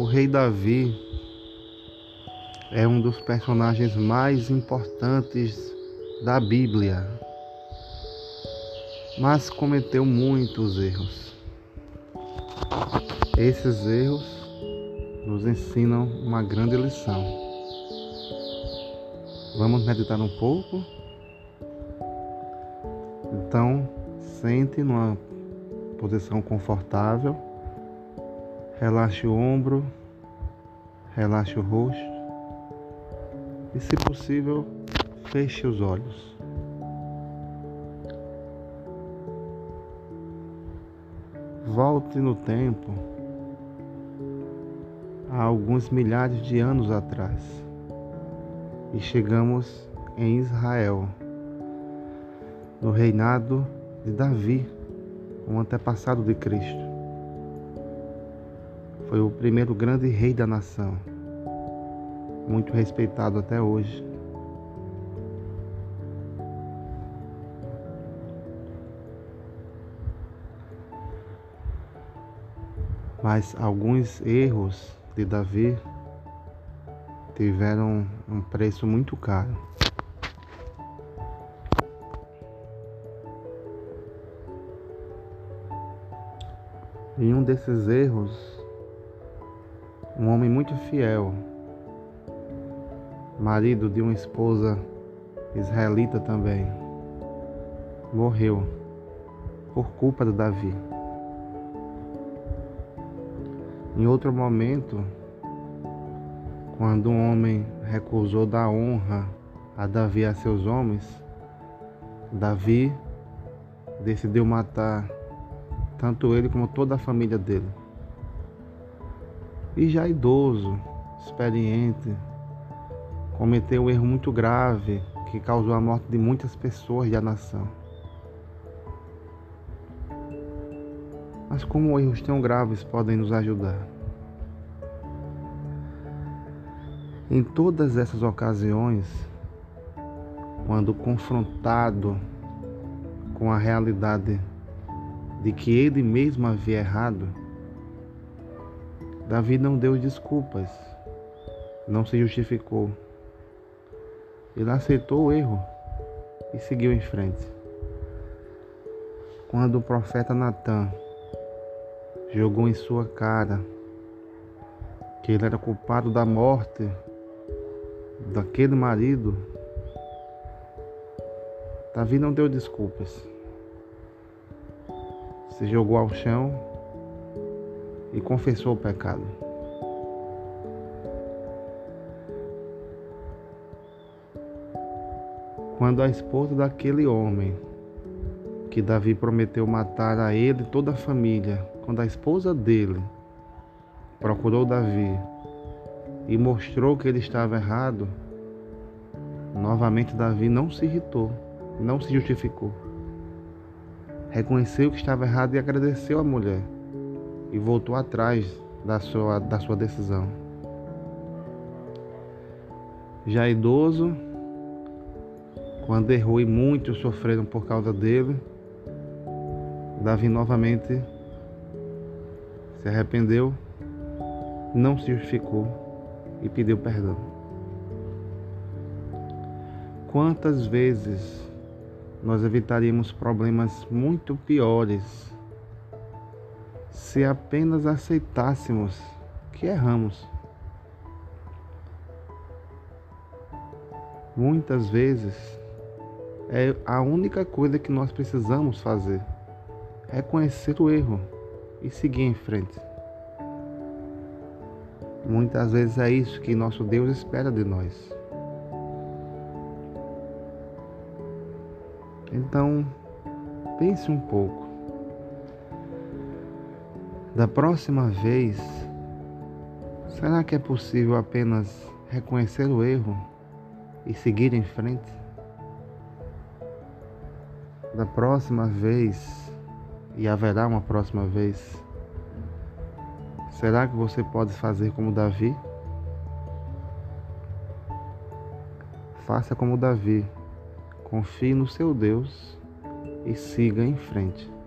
O rei Davi é um dos personagens mais importantes da Bíblia, mas cometeu muitos erros. Esses erros nos ensinam uma grande lição. Vamos meditar um pouco? Então, sente numa posição confortável, relaxe o ombro, relaxe o rosto e, se possível, feche os olhos. Volte no tempo há alguns milhares de anos atrás e chegamos em Israel, no reinado de Davi, um antepassado de Cristo. Foi o primeiro grande rei da nação, muito respeitado até hoje. Mas alguns erros de Davi tiveram um preço muito caro. Em um desses erros, um homem muito fiel, marido de uma esposa israelita também, morreu por culpa de Davi. Em outro momento, quando um homem recusou dar honra a Davi a seus homens, Davi decidiu matar tanto ele como toda a família dele. E já idoso, experiente, cometeu um erro muito grave que causou a morte de muitas pessoas da nação. Mas como erros tão graves podem nos ajudar? Em todas essas ocasiões, quando confrontado com a realidade de que ele mesmo havia errado, Davi não deu desculpas, não se justificou. Ele aceitou o erro e seguiu em frente. Quando o profeta Natan jogou em sua cara que ele era culpado da morte daquele marido, Davi não deu desculpas. Se jogou ao chão e confessou o pecado. Quando a esposa daquele homem que Davi prometeu matar a ele e toda a família, quando a esposa dele procurou Davi e mostrou que ele estava errado, novamente Davi não se irritou, não se justificou. Reconheceu que estava errado e agradeceu a mulher e voltou atrás da sua, da sua decisão. Já idoso, quando errou e muitos sofreram por causa dele, Davi novamente se arrependeu, não se justificou e pediu perdão. Quantas vezes nós evitaríamos problemas muito piores se apenas aceitássemos que erramos? Muitas vezes é a única coisa que nós precisamos fazer reconhecer o erro e seguir em frente. Muitas vezes é isso que nosso Deus espera de nós. Então, pense um pouco. Da próxima vez, será que é possível apenas reconhecer o erro e seguir em frente? Da próxima vez, e haverá uma próxima vez, será que você pode fazer como Davi? Faça como Davi, confie no seu Deus e siga em frente.